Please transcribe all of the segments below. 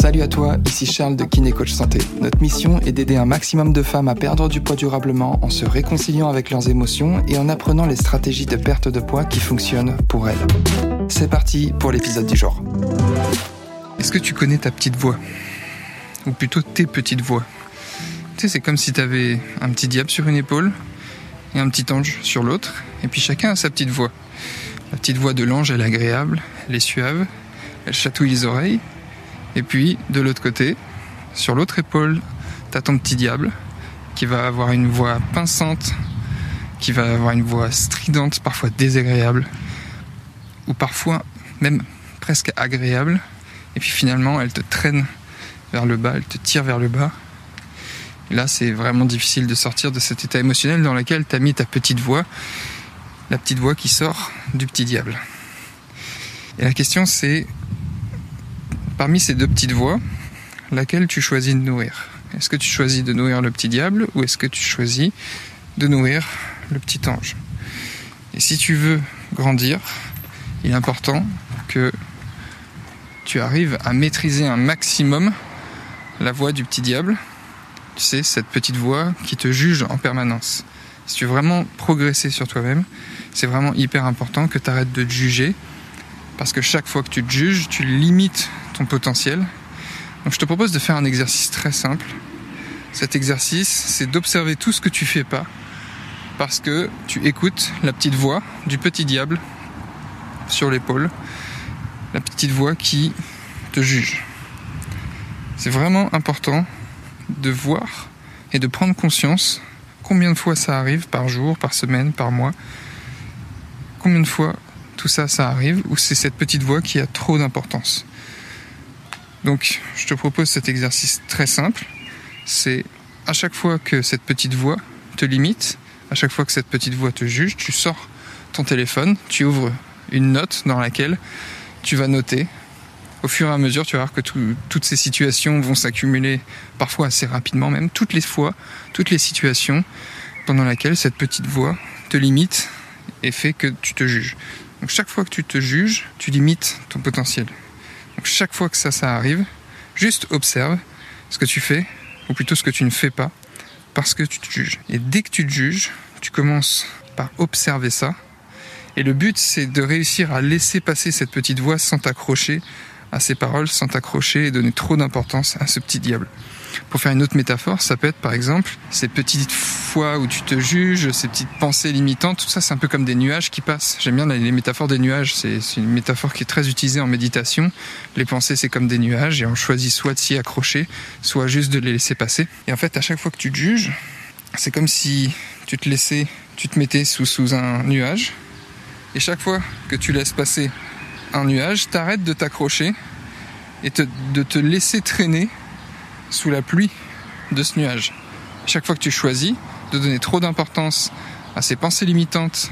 Salut à toi, ici Charles de Kiné Coach Santé. Notre mission est d'aider un maximum de femmes à perdre du poids durablement en se réconciliant avec leurs émotions et en apprenant les stratégies de perte de poids qui fonctionnent pour elles. C'est parti pour l'épisode du jour. Est-ce que tu connais ta petite voix? Ou plutôt tes petites voix? Tu sais, c'est comme si tu avais un petit diable sur une épaule et un petit ange sur l'autre, et puis chacun a sa petite voix. La petite voix de l'ange, elle est agréable, elle est suave, elle chatouille les oreilles, et puis, de l'autre côté, sur l'autre épaule, t'as ton petit diable qui va avoir une voix pinçante, qui va avoir une voix stridente, parfois désagréable, ou parfois même presque agréable. Et puis finalement, elle te traîne vers le bas, elle te tire vers le bas. Là, c'est vraiment difficile de sortir de cet état émotionnel dans lequel t'as mis ta petite voix, la petite voix qui sort du petit diable. Et la question, c'est Parmi ces deux petites voix, laquelle tu choisis de nourrir? Est-ce que tu choisis de nourrir le petit diable ou est-ce que tu choisis de nourrir le petit ange? Et si tu veux grandir, il est important que tu arrives à maîtriser un maximum la voix du petit diable. Tu sais, cette petite voix qui te juge en permanence. Si tu veux vraiment progresser sur toi-même, c'est vraiment hyper important que tu arrêtes de te juger. Parce que chaque fois que tu te juges, tu limites potentiel. Donc je te propose de faire un exercice très simple. Cet exercice, c'est d'observer tout ce que tu fais pas parce que tu écoutes la petite voix du petit diable sur l'épaule, la petite voix qui te juge. C'est vraiment important de voir et de prendre conscience combien de fois ça arrive par jour, par semaine, par mois. Combien de fois tout ça, ça arrive, ou c'est cette petite voix qui a trop d'importance. Donc je te propose cet exercice très simple. C'est à chaque fois que cette petite voix te limite, à chaque fois que cette petite voix te juge, tu sors ton téléphone, tu ouvres une note dans laquelle tu vas noter. Au fur et à mesure, tu vas voir que toutes ces situations vont s'accumuler parfois assez rapidement, même toutes les fois, toutes les situations pendant lesquelles cette petite voix te limite et fait que tu te juges. Donc chaque fois que tu te juges, tu limites ton potentiel chaque fois que ça, ça arrive, juste observe ce que tu fais, ou plutôt ce que tu ne fais pas, parce que tu te juges. Et dès que tu te juges, tu commences par observer ça. Et le but, c'est de réussir à laisser passer cette petite voix sans t'accrocher à ces paroles, sans t'accrocher et donner trop d'importance à ce petit diable. Pour faire une autre métaphore, ça peut être par exemple ces petites fois où tu te juges, ces petites pensées limitantes, tout ça c'est un peu comme des nuages qui passent. J'aime bien les métaphores des nuages, c'est une métaphore qui est très utilisée en méditation. Les pensées c'est comme des nuages et on choisit soit de s'y accrocher, soit juste de les laisser passer. Et en fait à chaque fois que tu te juges, c'est comme si tu te laissais, tu te mettais sous, sous un nuage et chaque fois que tu laisses passer un nuage, t'arrêtes de t'accrocher et de te laisser traîner sous la pluie de ce nuage. Chaque fois que tu choisis de donner trop d'importance à ces pensées limitantes,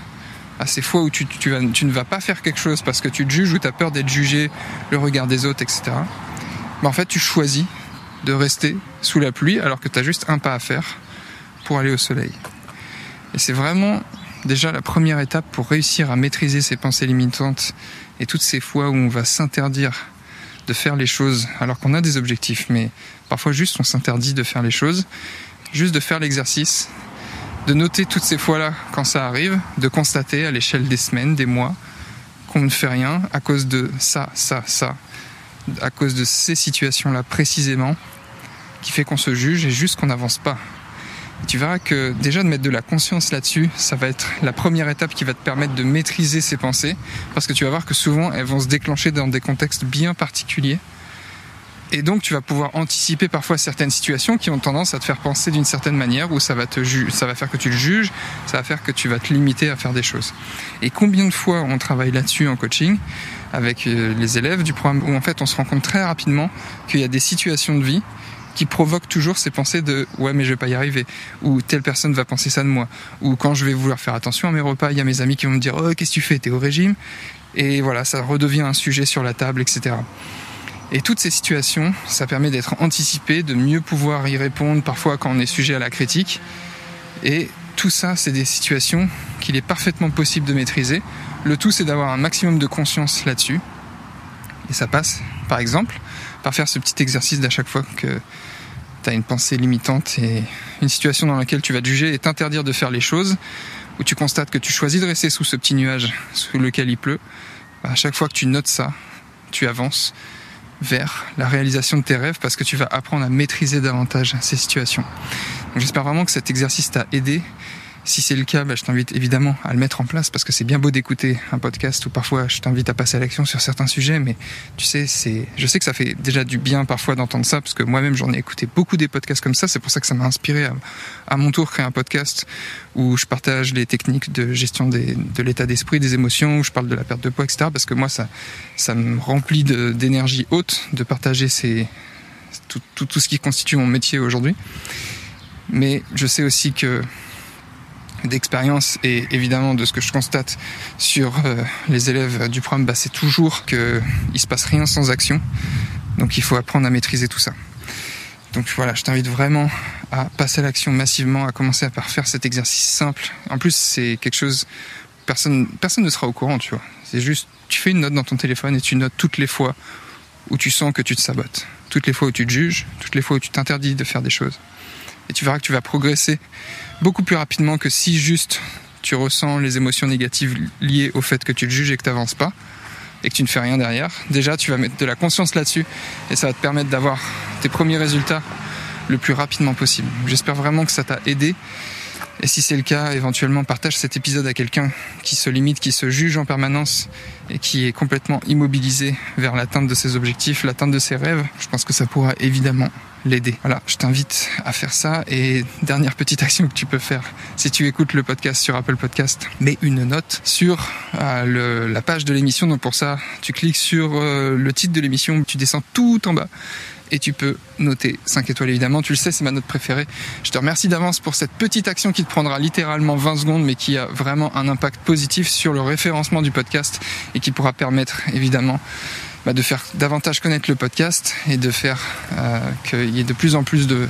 à ces fois où tu, ne vas pas faire quelque chose parce que tu te juges ou tu as peur d'être jugé, le regard des autres, etc. Mais en fait, tu choisis de rester sous la pluie alors que tu as juste un pas à faire pour aller au soleil. Et c'est vraiment déjà la première étape pour réussir à maîtriser ces pensées limitantes et toutes ces fois où on va s'interdire de faire les choses alors qu'on a des objectifs, mais parfois juste on s'interdit de faire les choses, juste de faire l'exercice, de noter toutes ces fois-là quand ça arrive, de constater à l'échelle des semaines, des mois, qu'on ne fait rien à cause de ça, ça, ça, à cause de ces situations-là précisément, qui fait qu'on se juge et juste qu'on n'avance pas tu verras que déjà de mettre de la conscience là-dessus, ça va être la première étape qui va te permettre de maîtriser ces pensées, parce que tu vas voir que souvent elles vont se déclencher dans des contextes bien particuliers. Et donc tu vas pouvoir anticiper parfois certaines situations qui ont tendance à te faire penser d'une certaine manière, où ça va te ça va faire que tu le juges, ça va faire que tu vas te limiter à faire des choses. Et combien de fois on travaille là-dessus en coaching avec euh, les élèves du programme où en fait on se rend compte très rapidement qu'il y a des situations de vie qui provoque toujours ces pensées de ouais mais je vais pas y arriver. Ou telle personne va penser ça de moi. Ou quand je vais vouloir faire attention à mes repas il y a mes amis qui vont me dire oh qu'est-ce que tu fais? T'es au régime? Et voilà ça redevient un sujet sur la table etc et toutes ces situations ça permet d'être anticipé de mieux pouvoir y répondre parfois quand on est sujet à la critique. Et tout ça c'est des situations qu'il est parfaitement possible de maîtriser. Le tout c'est d'avoir un maximum de conscience là-dessus. Et ça passe, par exemple, faire ce petit exercice d'à chaque fois que tu as une pensée limitante et une situation dans laquelle tu vas te juger et t'interdire de faire les choses, où tu constates que tu choisis de rester sous ce petit nuage sous lequel il pleut, bah, à chaque fois que tu notes ça, tu avances vers la réalisation de tes rêves parce que tu vas apprendre à maîtriser davantage ces situations. J'espère vraiment que cet exercice t'a aidé si c'est le cas, bah, je t'invite évidemment à le mettre en place parce que c'est bien beau d'écouter un podcast où parfois je t'invite à passer à l'action sur certains sujets, mais tu sais, je sais que ça fait déjà du bien parfois d'entendre ça parce que moi-même j'en ai écouté beaucoup des podcasts comme ça. C'est pour ça que ça m'a inspiré à, mon tour créer un podcast où je partage les techniques de gestion de l'état d'esprit, des émotions, où je parle de la perte de poids, etc. Parce que moi ça, me remplit d'énergie haute de partager tout ce qui constitue mon métier aujourd'hui. Mais je sais aussi que d'expérience et évidemment de ce que je constate sur euh, les élèves du programme, bah, c'est toujours qu'il se passe rien sans action. Donc il faut apprendre à maîtriser tout ça. Donc voilà, je t'invite vraiment à passer à l'action massivement, à commencer à faire cet exercice simple. En plus, c'est quelque chose personne personne ne sera au courant, tu vois. C'est juste tu fais une note dans ton téléphone et tu notes toutes les fois où tu sens que tu te sabotes, toutes les fois où tu te juges, toutes les fois où tu t'interdis de faire des choses. Et tu verras que tu vas progresser beaucoup plus rapidement que si juste tu ressens les émotions négatives liées au fait que tu te juges et que tu n'avances pas et que tu ne fais rien derrière. Déjà, tu vas mettre de la conscience là-dessus et ça va te permettre d'avoir tes premiers résultats le plus rapidement possible. J'espère vraiment que ça t'a aidé. Et si c'est le cas, éventuellement partage cet épisode à quelqu'un qui se limite, qui se juge en permanence et qui est complètement immobilisé vers l'atteinte de ses objectifs, l'atteinte de ses rêves. Je pense que ça pourra évidemment l'aider. Voilà, je t'invite à faire ça. Et dernière petite action que tu peux faire, si tu écoutes le podcast sur Apple Podcast, mets une note sur euh, la page de l'émission. Donc pour ça, tu cliques sur euh, le titre de l'émission, tu descends tout en bas et tu peux noter 5 étoiles évidemment. Tu le sais, c'est ma note préférée. Je te remercie d'avance pour cette petite action qui te prendra littéralement 20 secondes mais qui a vraiment un impact positif sur le référencement du podcast et qui pourra permettre évidemment bah, de faire davantage connaître le podcast et de faire euh, qu'il y ait de plus en plus de,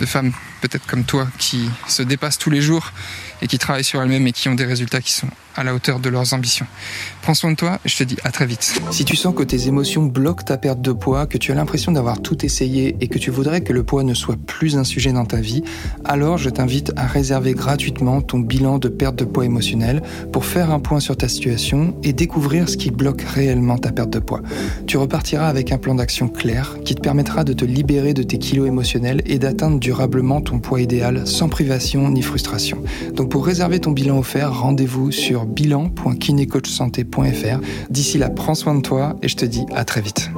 de femmes, peut-être comme toi, qui se dépassent tous les jours et qui travaillent sur elles-mêmes et qui ont des résultats qui sont à la hauteur de leurs ambitions. Prends soin de toi je te dis à très vite. Si tu sens que tes émotions bloquent ta perte de poids, que tu as l'impression d'avoir tout essayé et que tu voudrais que le poids ne soit plus un sujet dans ta vie, alors je t'invite à réserver gratuitement ton bilan de perte de poids émotionnel pour faire un point sur ta situation et découvrir ce qui bloque réellement ta perte de poids. Tu repartiras avec un plan d'action clair qui te permettra de te libérer de tes kilos émotionnels et d'atteindre durablement ton poids idéal sans privation ni frustration. Donc pour réserver ton bilan offert, rendez-vous sur bilan.kinecoachsanté.fr. D'ici là, prends soin de toi et je te dis à très vite.